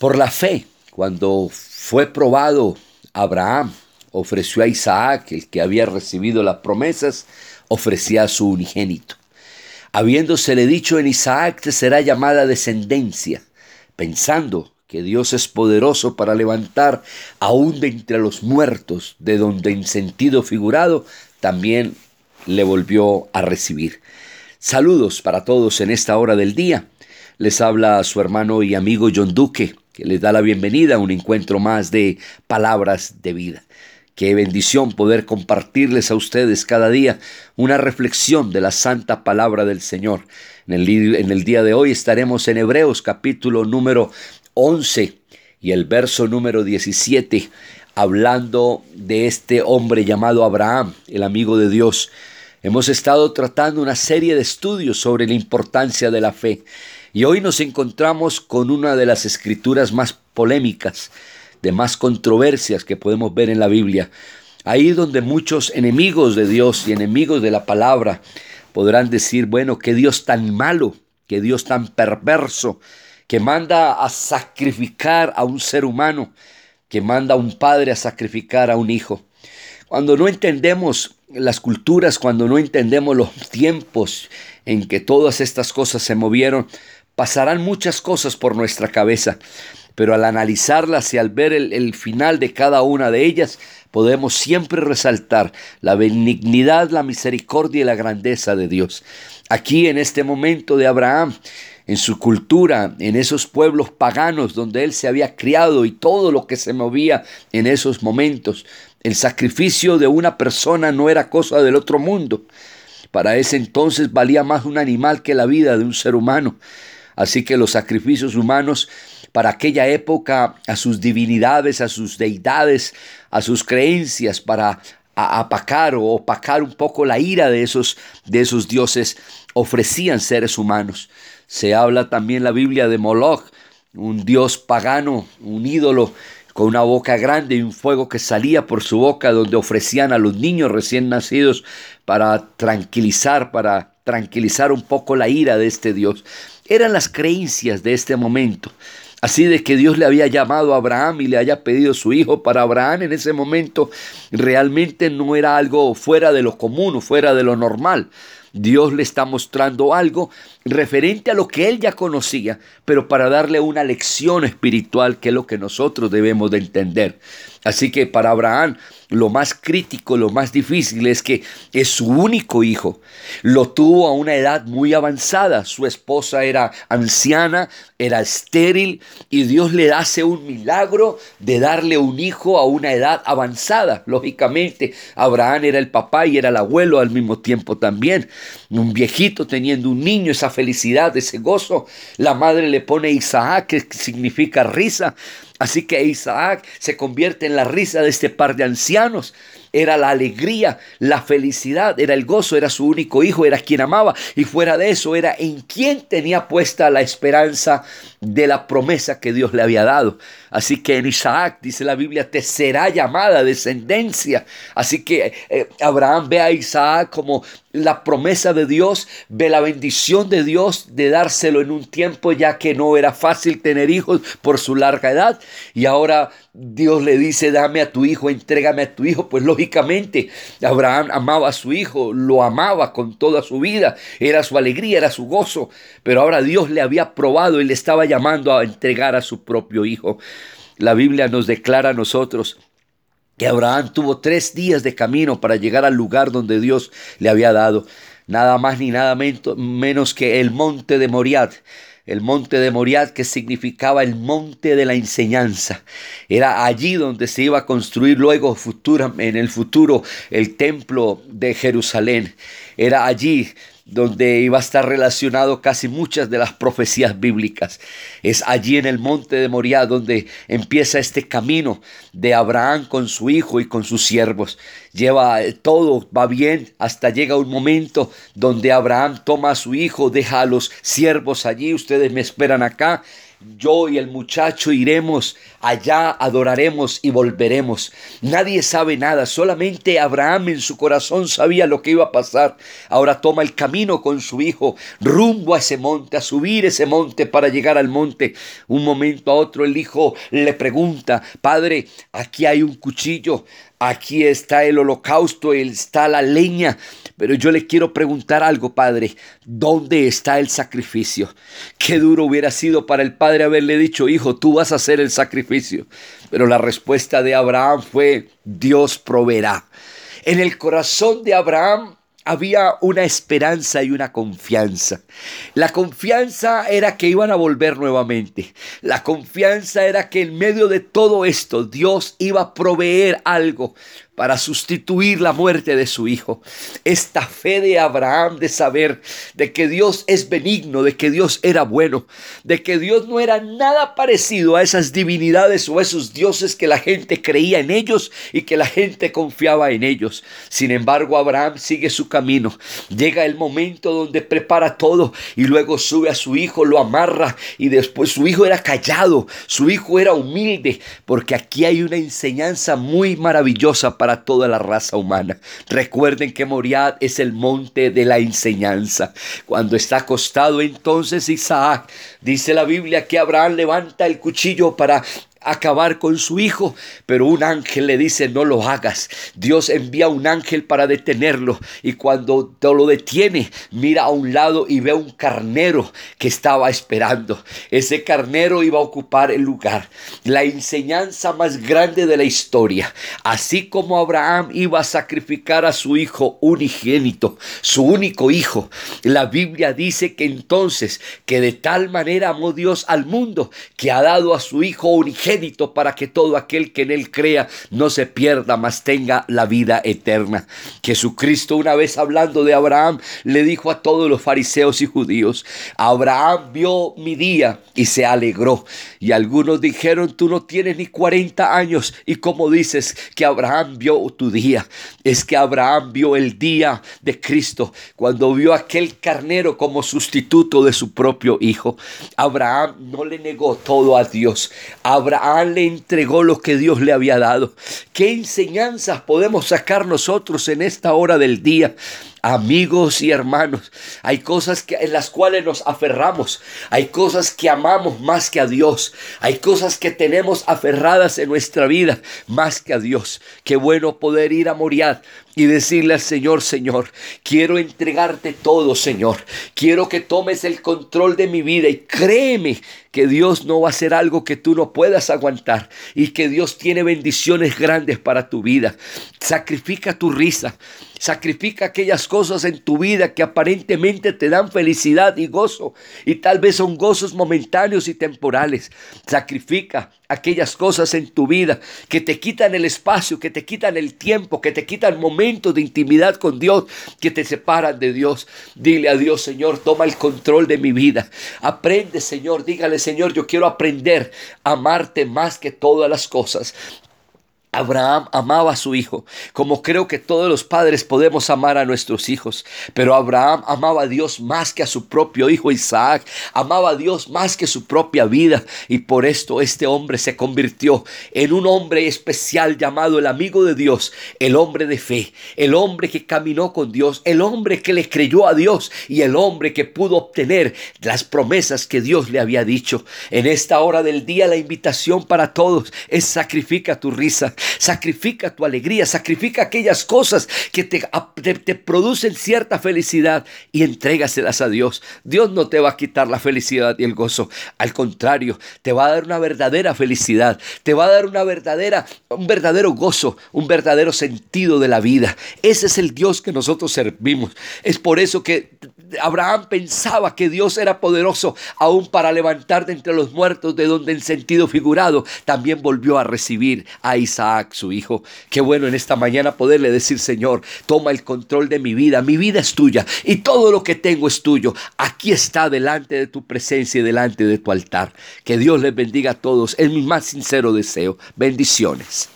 Por la fe, cuando fue probado Abraham, ofreció a Isaac, el que había recibido las promesas, ofrecía a su unigénito. Habiéndosele dicho en Isaac te será llamada descendencia, pensando que Dios es poderoso para levantar aún de entre los muertos, de donde en sentido figurado también le volvió a recibir. Saludos para todos en esta hora del día. Les habla su hermano y amigo John Duque, les da la bienvenida a un encuentro más de palabras de vida. Qué bendición poder compartirles a ustedes cada día una reflexión de la santa palabra del Señor. En el, en el día de hoy estaremos en Hebreos capítulo número 11 y el verso número 17, hablando de este hombre llamado Abraham, el amigo de Dios. Hemos estado tratando una serie de estudios sobre la importancia de la fe y hoy nos encontramos con una de las escrituras más polémicas, de más controversias que podemos ver en la Biblia. Ahí donde muchos enemigos de Dios y enemigos de la palabra podrán decir, bueno, qué Dios tan malo, qué Dios tan perverso, que manda a sacrificar a un ser humano, que manda a un padre a sacrificar a un hijo. Cuando no entendemos las culturas, cuando no entendemos los tiempos en que todas estas cosas se movieron, pasarán muchas cosas por nuestra cabeza, pero al analizarlas y al ver el, final de cada una de ellas, podemos siempre resaltar la benignidad, la misericordia y la grandeza de Dios. Aquí en este momento de Abraham, en su cultura, en esos pueblos paganos donde él se había criado y todo lo que se movía en esos momentos. El sacrificio de una persona no era cosa del otro mundo. Para ese entonces valía más un animal que la vida de un ser humano. Así que los sacrificios humanos para aquella época a sus divinidades, a sus deidades, a sus creencias, para apacar o opacar un poco la ira de esos, de esos dioses, ofrecían seres humanos. Se habla también la Biblia de Moloch, un dios pagano, un ídolo con una boca grande y un fuego que salía por su boca donde ofrecían a los niños recién nacidos para tranquilizar, para tranquilizar un poco la ira de este dios. Eran las creencias de este momento. Así de que Dios le había llamado a Abraham y le haya pedido su hijo para Abraham en ese momento realmente no era algo fuera de lo común, fuera de lo normal. Dios le está mostrando algo referente a lo que él ya conocía, pero para darle una lección espiritual que es lo que nosotros debemos de entender. Así que para Abraham lo más crítico, lo más difícil es que es su único hijo. Lo tuvo a una edad muy avanzada. Su esposa era anciana, era estéril y Dios le hace un milagro de darle un hijo a una edad avanzada. Lógicamente, Abraham era el papá y era el abuelo al mismo tiempo también. Un viejito teniendo un niño, esa felicidad, ese gozo. La madre le pone Isaac, que significa risa. Así que Isaac se convierte en la risa de este par de ancianos. Era la alegría, la felicidad, era el gozo, era su único hijo, era quien amaba. Y fuera de eso, era en quien tenía puesta la esperanza de la promesa que Dios le había dado. Así que en Isaac, dice la Biblia, te será llamada descendencia. Así que eh, Abraham ve a Isaac como la promesa de Dios, ve la bendición de Dios de dárselo en un tiempo ya que no era fácil tener hijos por su larga edad. Y ahora Dios le dice, dame a tu hijo, entrégame a tu hijo. Pues lógicamente Abraham amaba a su hijo, lo amaba con toda su vida, era su alegría, era su gozo. Pero ahora Dios le había probado y le estaba llamando a entregar a su propio hijo. La Biblia nos declara a nosotros que Abraham tuvo tres días de camino para llegar al lugar donde Dios le había dado, nada más ni nada menos que el monte de Moriad el monte de Moriad que significaba el monte de la enseñanza. Era allí donde se iba a construir luego en el futuro el templo de Jerusalén. Era allí donde iba a estar relacionado casi muchas de las profecías bíblicas. Es allí en el monte de Moriah donde empieza este camino de Abraham con su hijo y con sus siervos. Lleva eh, todo, va bien, hasta llega un momento donde Abraham toma a su hijo, deja a los siervos allí, ustedes me esperan acá yo y el muchacho iremos allá, adoraremos y volveremos. Nadie sabe nada, solamente Abraham en su corazón sabía lo que iba a pasar. Ahora toma el camino con su hijo rumbo a ese monte, a subir ese monte para llegar al monte. Un momento a otro el hijo le pregunta, Padre, aquí hay un cuchillo, aquí está el holocausto, está la leña, pero yo le quiero preguntar algo, Padre, ¿dónde está el sacrificio? Qué duro hubiera sido para el Padre haberle dicho, hijo, tú vas a hacer el sacrificio. Pero la respuesta de Abraham fue, Dios proveerá. En el corazón de Abraham había una esperanza y una confianza. La confianza era que iban a volver nuevamente. La confianza era que en medio de todo esto Dios iba a proveer algo para sustituir la muerte de su hijo. Esta fe de Abraham de saber de que Dios es benigno, de que Dios era bueno, de que Dios no era nada parecido a esas divinidades o esos dioses que la gente creía en ellos y que la gente confiaba en ellos. Sin embargo, Abraham sigue su camino. Llega el momento donde prepara todo y luego sube a su hijo, lo amarra y después su hijo era callado, su hijo era humilde, porque aquí hay una enseñanza muy maravillosa para toda la raza humana. Recuerden que Moriad es el monte de la enseñanza. Cuando está acostado entonces Isaac, dice la Biblia que Abraham levanta el cuchillo para acabar con su hijo, pero un ángel le dice, no lo hagas. Dios envía un ángel para detenerlo y cuando lo detiene, mira a un lado y ve un carnero que estaba esperando. Ese carnero iba a ocupar el lugar. La enseñanza más grande de la historia. Así como Abraham iba a sacrificar a su hijo unigénito, su único hijo, la Biblia dice que entonces, que de tal manera amó Dios al mundo, que ha dado a su hijo unigénito para que todo aquel que en él crea no se pierda, mas tenga la vida eterna. Jesucristo una vez hablando de Abraham le dijo a todos los fariseos y judíos, Abraham vio mi día y se alegró. Y algunos dijeron, tú no tienes ni 40 años y como dices que Abraham vio tu día. Es que Abraham vio el día de Cristo cuando vio aquel carnero como sustituto de su propio hijo. Abraham no le negó todo a Dios. Abraham le entregó lo que Dios le había dado. ¿Qué enseñanzas podemos sacar nosotros en esta hora del día? Amigos y hermanos, hay cosas que, en las cuales nos aferramos, hay cosas que amamos más que a Dios, hay cosas que tenemos aferradas en nuestra vida más que a Dios. Qué bueno poder ir a Moriad y decirle al Señor, Señor, quiero entregarte todo, Señor. Quiero que tomes el control de mi vida y créeme que Dios no va a hacer algo que tú no puedas aguantar y que Dios tiene bendiciones grandes para tu vida. Sacrifica tu risa, Sacrifica aquellas cosas en tu vida que aparentemente te dan felicidad y gozo y tal vez son gozos momentáneos y temporales. Sacrifica aquellas cosas en tu vida que te quitan el espacio, que te quitan el tiempo, que te quitan momentos de intimidad con Dios, que te separan de Dios. Dile a Dios, Señor, toma el control de mi vida. Aprende, Señor, dígale, Señor, yo quiero aprender a amarte más que todas las cosas. Abraham amaba a su hijo, como creo que todos los padres podemos amar a nuestros hijos, pero Abraham amaba a Dios más que a su propio hijo Isaac, amaba a Dios más que su propia vida, y por esto este hombre se convirtió en un hombre especial llamado el amigo de Dios, el hombre de fe, el hombre que caminó con Dios, el hombre que le creyó a Dios y el hombre que pudo obtener las promesas que Dios le había dicho. En esta hora del día la invitación para todos es sacrifica tu risa, Sacrifica tu alegría, sacrifica aquellas cosas que te, te, producen cierta felicidad y entrégaselas a Dios. Dios no te va a quitar la felicidad y el gozo. Al contrario, te va a dar una verdadera felicidad, te va a dar una verdadera, un verdadero gozo, un verdadero sentido de la vida. Ese es el Dios que nosotros servimos. Es por eso que Abraham pensaba que Dios era poderoso aún para levantar de entre los muertos, de donde en sentido figurado también volvió a recibir a Isaac, su hijo. Qué bueno en esta mañana poderle decir, Señor, toma el control de mi vida, mi vida es tuya y todo lo que tengo es tuyo. Aquí está delante de tu presencia y delante de tu altar. Que Dios les bendiga a todos, es mi más sincero deseo. Bendiciones.